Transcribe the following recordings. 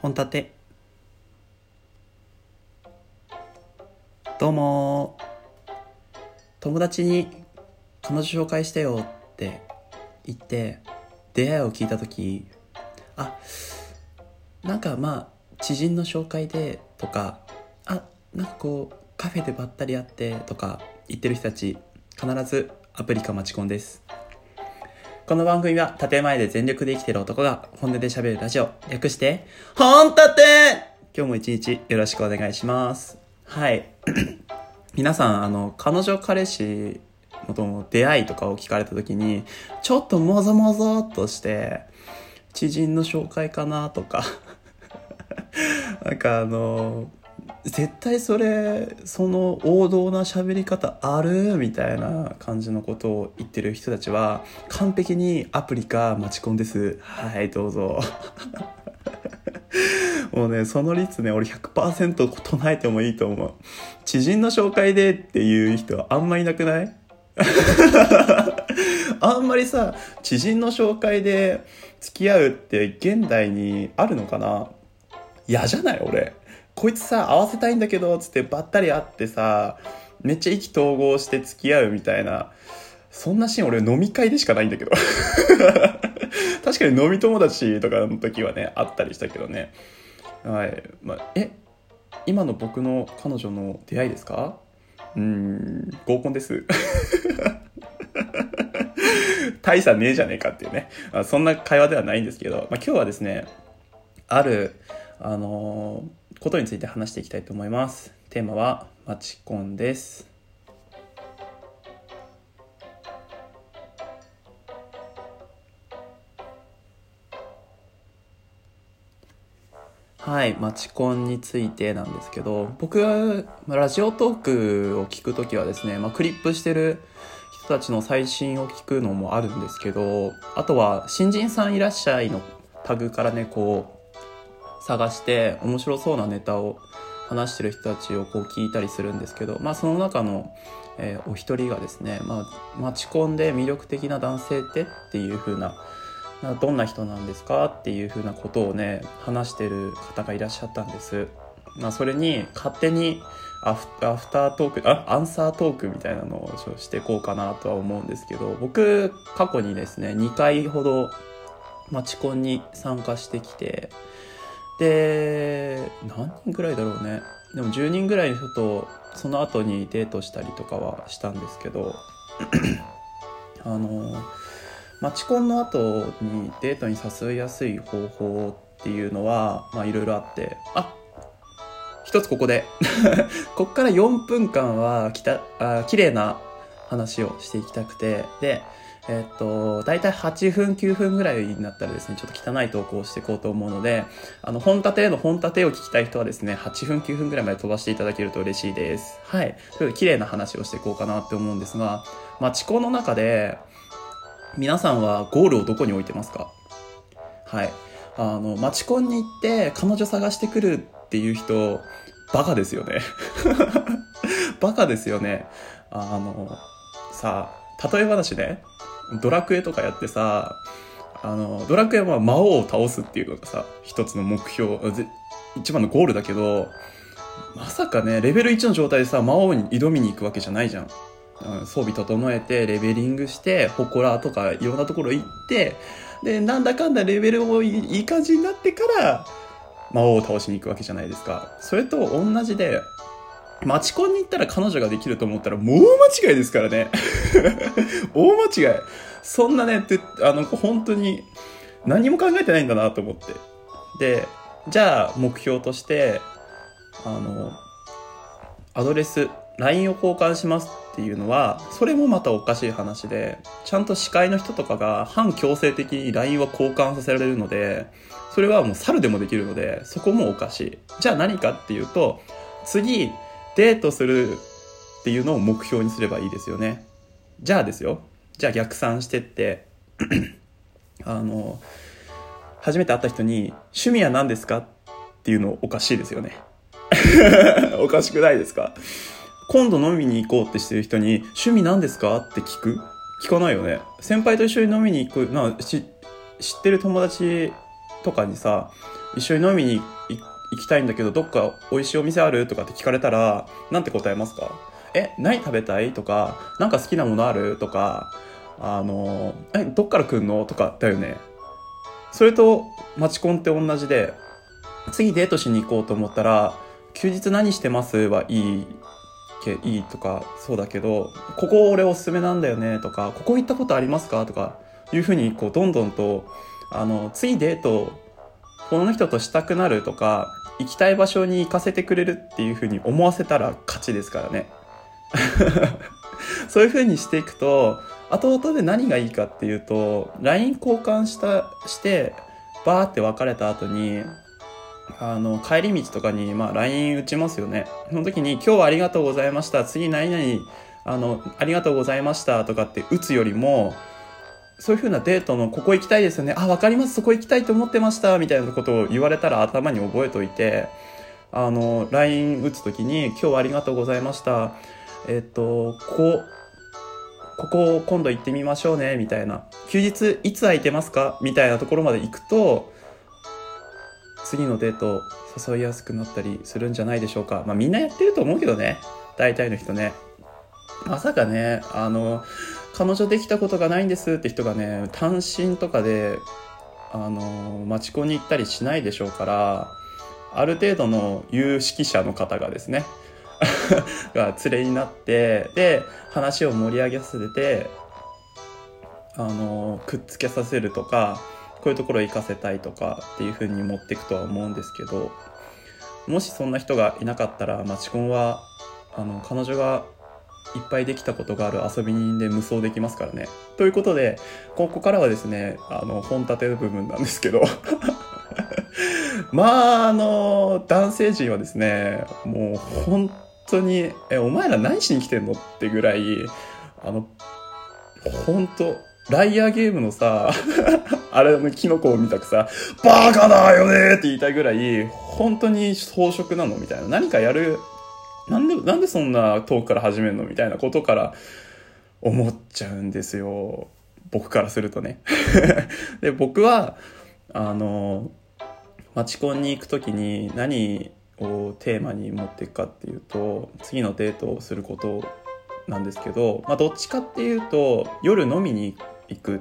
本立て。どうも友達に彼女紹介してよって言って出会いを聞いた時あなんかまあ知人の紹介でとかあなんかこうカフェでばったり会ってとか言ってる人たち必ずアプリかマチコンです。この番組は建前で全力で生きてる男が本音で喋るラジオ。略して本立て今日も一日よろしくお願いします。はい。皆さんあの彼女彼氏の出会いとかを聞かれた時にちょっともぞもぞっとして知人の紹介かなとか。なんかあの絶対それその王道な喋り方ある？みたいな感じのことを言ってる人たちは完璧にアプリか待ち込んです。はいどうぞ。もうねその率ね俺100%唱えてもいいと思う。知人の紹介でっていう人はあんまいなくない？あんまりさ知人の紹介で付き合うって現代にあるのかな？嫌じゃない俺。こいつさ合わせたいんだけどつってばったり会ってさめっちゃ意気投合して付き合うみたいなそんなシーン俺飲み会でしかないんだけど。確かに飲み友達とかの時はねあったりしたけどね。はい。まあ、え今の僕の彼女の出会いですか？うん合コンです。大差ねえじゃねえかっていうね、あ、そんな会話ではないんですけど、まあ、今日はですねあるあのーことについて話していきたいと思います。テーマはマチコンです。はい、マチコンについてなんですけど、僕はラジオトークを聞くときはですね、まあ、クリップしてる人たちの最新を聞くのもあるんですけど、あとは新人さんいらっしゃいのタグからね、こう、探して面白そうなネタを話してる人たちをこう聞いたりするんですけど、まあ、その中の、えー、お一人がですね、まあ、待ち込んで魅力的な男性ってっていう風などんな人なんですか？っていう風なことをね話してる方がいらっしゃったんです。まあ、それに勝手にアフタートークあアンサートークみたいなのをしていこうかなとは思うんですけど僕過去にですね2回ほどマチコンに参加してきてで何人ぐらいだろうね。でも10人ぐらいの人とその後にデートしたりとかはしたんですけど あのマチコンの後にデートに誘いやすい方法っていうのはまあいろいろあってあ一つここで。こっから4分間はきたあ綺麗な話をしていきたくて。でえっと、大体8分、9分ぐらいになったらですね、ちょっと汚い投稿をしていこうと思うので、あの、本立ての本立てを聞きたい人はですね、8分、9分ぐらいまで飛ばしていただけると嬉しいです。はい。という綺麗な話をしていこうかなって思うんですが、まあ、地の中で、皆さんはゴールをどこに置いてますか？はい。あの、マチコンに行って彼女探してくるっていう人、バカですよね。バカですよね。あの、さあ、例え話ね。ドラクエとかやってさ、あの、ドラクエは魔王を倒すっていうのがさ、一つの目標、一番のゴールだけど、まさかね、レベル1の状態でさ、魔王に挑みに行くわけじゃないじゃん。装備整えて、レベリングして、祠とかいろんなところ行って、で、なんだかんだレベルもいい感じになってから、魔王を倒しに行くわけじゃないですか。それと同じで、マチコンに行ったら彼女ができると思ったらもう間違いですからね。大間違い。そんなね、って、あの、本当に何も考えてないんだなと思って。で、じゃあ目標として、あの、アドレス、LINE を交換しますっていうのは、それもまたおかしい話で、ちゃんと司会の人とかが反強制的に LINE を交換させられるので、それはもう猿でもできるので、そこもおかしい。じゃあ何かっていうと、次、デートするっていうのを目標にすればいいですよね。じゃあですよ。じゃあ逆算してって あの、初めて会った人に趣味は何ですか？っていうのおかしいですよね。おかしくないですか？今度飲みに行こうってしてる人に趣味何ですか？って聞く？聞かないよね。先輩と一緒に飲みに行く、な知ってる友達とかにさ、一緒に飲みに行く行きたいんだけど、どっか美味しいお店ある？とかって聞かれたら、なんて答えますか？え、何食べたい？とか、なんか好きなものある？とか、あの、え、どっから来んの？とかだよね。それと、マチコンって同じで、次デートしに行こうと思ったら、休日何してます？はいいけ、いいとか、そうだけど、ここ俺おすすめなんだよね？とか、ここ行ったことありますか？とか、いうふうに、こう、どんどんと、あの、次デート、この人としたくなる？とか、行きたい場所に行かせてくれるっていうふうに思わせたら勝ちですからね。そういう風にしていくと、後々で何がいいかっていうと、LINE 交換した、して、バーって別れた後に、あの、帰り道とかに、まあ、LINE 打ちますよね。その時に、今日はありがとうございました。次何々、あの、ありがとうございましたとかって打つよりも、そういう風なデートのここ行きたいですよね。あ、わかります。そこ行きたいと思ってました。みたいなことを言われたら頭に覚えといて、あの、LINE 打つ時に、今日はありがとうございました。えっと、ここ、ここ今度行ってみましょうね、みたいな。休日いつ空いてますか？みたいなところまで行くと、次のデート誘いやすくなったりするんじゃないでしょうか。まあみんなやってると思うけどね。大体の人ね。まさかね、あの、彼女できたことがないんですって人がね、単身とかで、あの、町チコンに行ったりしないでしょうから、ある程度の有識者の方がですね、が連れになってで話を盛り上げさせてあのくっつけさせるとかこういうところ行かせたいとかっていう風に持っていくとは思うんですけどもしそんな人がいなかったらマチコンはあの彼女がいっぱいできたことがある遊び人で無双できますからね。ということで、ここからはですね、あの、本立ての部分なんですけど まあ、あの、男性陣はですね、もう本当に、え、お前ら何しに来てんのってぐらい、あの、本当ライアーゲームのさ、あれのキノコを見たくさ、バカだよねって言いたいぐらい、本当に装飾なのみたいな。何かやる、なんで、なんでそんな遠くから始めるのみたいなことから思っちゃうんですよ。僕からするとね。で、僕は、あの、マチコンに行く時に何をテーマに持っていくかっていうと次のデートをすることなんですけど、まあ、どっちかっていうと夜飲みに行くっ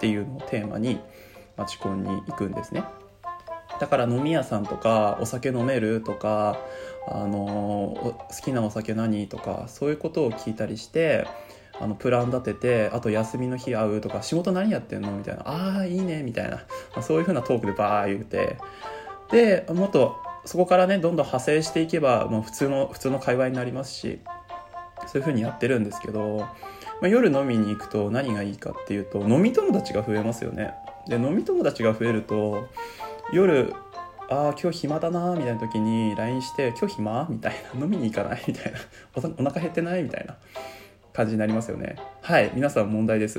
ていうのをテーマにマチコンに行くんですねだから飲み屋さんとかお酒飲めるとかあの好きなお酒何とかそういうことを聞いたりしてあのプラン立ててあと休みの日会うとか仕事何やってんのみたいなああいいねみたいな、まあ、そういう風なトークでバー言うてでもっとそこからねどんどん派生していけばもう普通の普通の会話になりますしそういう風にやってるんですけど、まあ、夜飲みに行くと何がいいかっていうと飲み友達が増えますよね。で飲み友達が増えると夜ああ今日暇だなみたいな時に LINE して「今日暇?」みたいな「飲みに行かない?」みたいな「おお腹減ってない?」みたいな。感じになりますよね。はい皆さん問題です。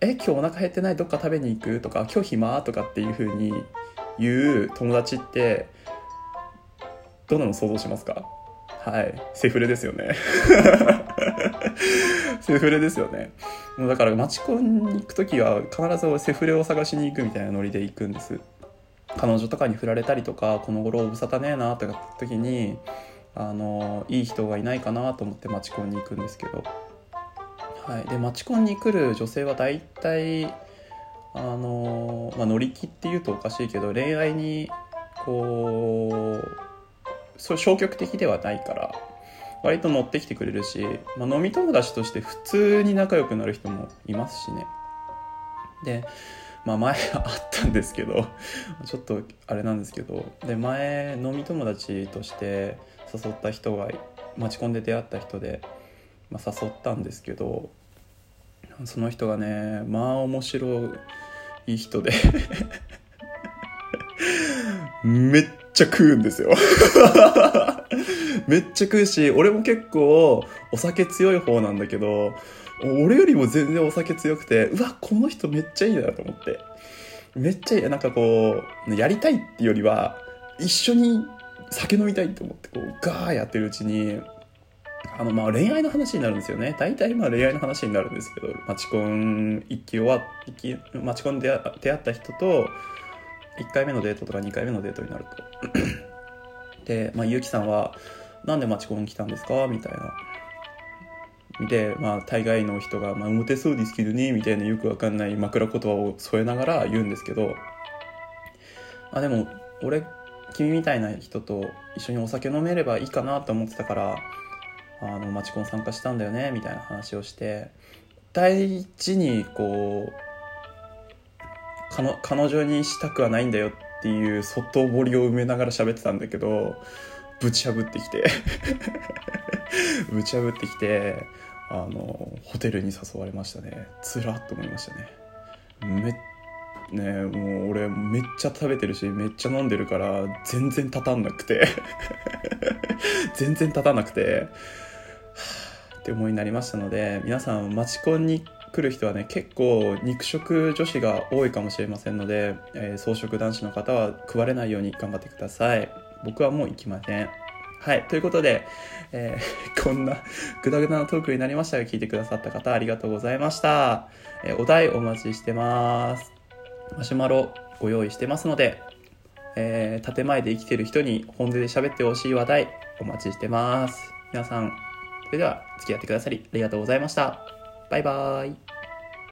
え今日お腹減ってない？どっか食べに行く？とか今日暇？とかっていう風に言う友達ってどんなの想像しますか？はいセフレですよね。セフレですよね。もうだからマチコンに行く時は必ずセフレを探しに行くみたいなノリで行くんです。彼女とかに振られたりとかこの頃おぶさたねえなとかって時にあのいい人がいないかなと思ってマチコンに行くんですけど、はい、でマチコンに来る女性は大体あの、まあ、乗り気っていうとおかしいけど恋愛にこうそう消極的ではないから割と乗ってきてくれるし、まあ、飲み友達として普通に仲良くなる人もいますしね。でまあ前あったんですけど ちょっとあれなんですけどで前飲み友達として誘った人が待ち込んで出会った人で、まあ、誘ったんですけどその人がねまあ面白い人で めっちゃ食うんですよ。めっちゃ食うし俺も結構お酒強い方なんだけど俺よりも全然お酒強くて、うわ、この人めっちゃいいなと思って。めっちゃいい。なんかこう、やりたいっていうよりは、一緒に酒飲みたいと思って、こう、ガーやってるうちに、あの、まあ恋愛の話になるんですよね。大体まあ恋愛の話になるんですけど、マチコン一期終わっ、一期、マチコンで出会った人と、1回目のデートとか2回目のデートになるとで、ま、ゆうきさんは「なんでマチコン来たんですか?」みたいな。で、まあ、大概の人が「まあ、モテそうですけどね」みたいなよくわかんない枕言葉を添えながら言うんですけど。あでも俺君みたいな人と一緒にお酒飲めればいいかなと思ってたからあのマチコン参加したんだよねみたいな話をして。大事にこう彼女にしたくはないんだよっていう外堀を埋めながら喋ってたんだけどぶち破ってきて。ぶち破ってきてあのホテルに誘われましたね。つらっと思いましたね。めっねもう俺めっちゃ食べてるしめっちゃ飲んでるから全然立たんなくて。全然立たなくて。って思いになりましたので皆さんマチコンに来る人はね結構肉食女子が多いかもしれませんので、えー、草食男子の方は食われないように頑張ってください。僕はもう行きませんはい。ということで、えー、こんなグダグダなトークになりましたが、聞いてくださった方ありがとうございました。えー、お題お待ちしてます。マシュマロご用意してますので、えー、建前で生きてる人に本音で喋ってほしい話題お待ちしてます。皆さん、それでは付き合ってくださりありがとうございました。バイバーイ。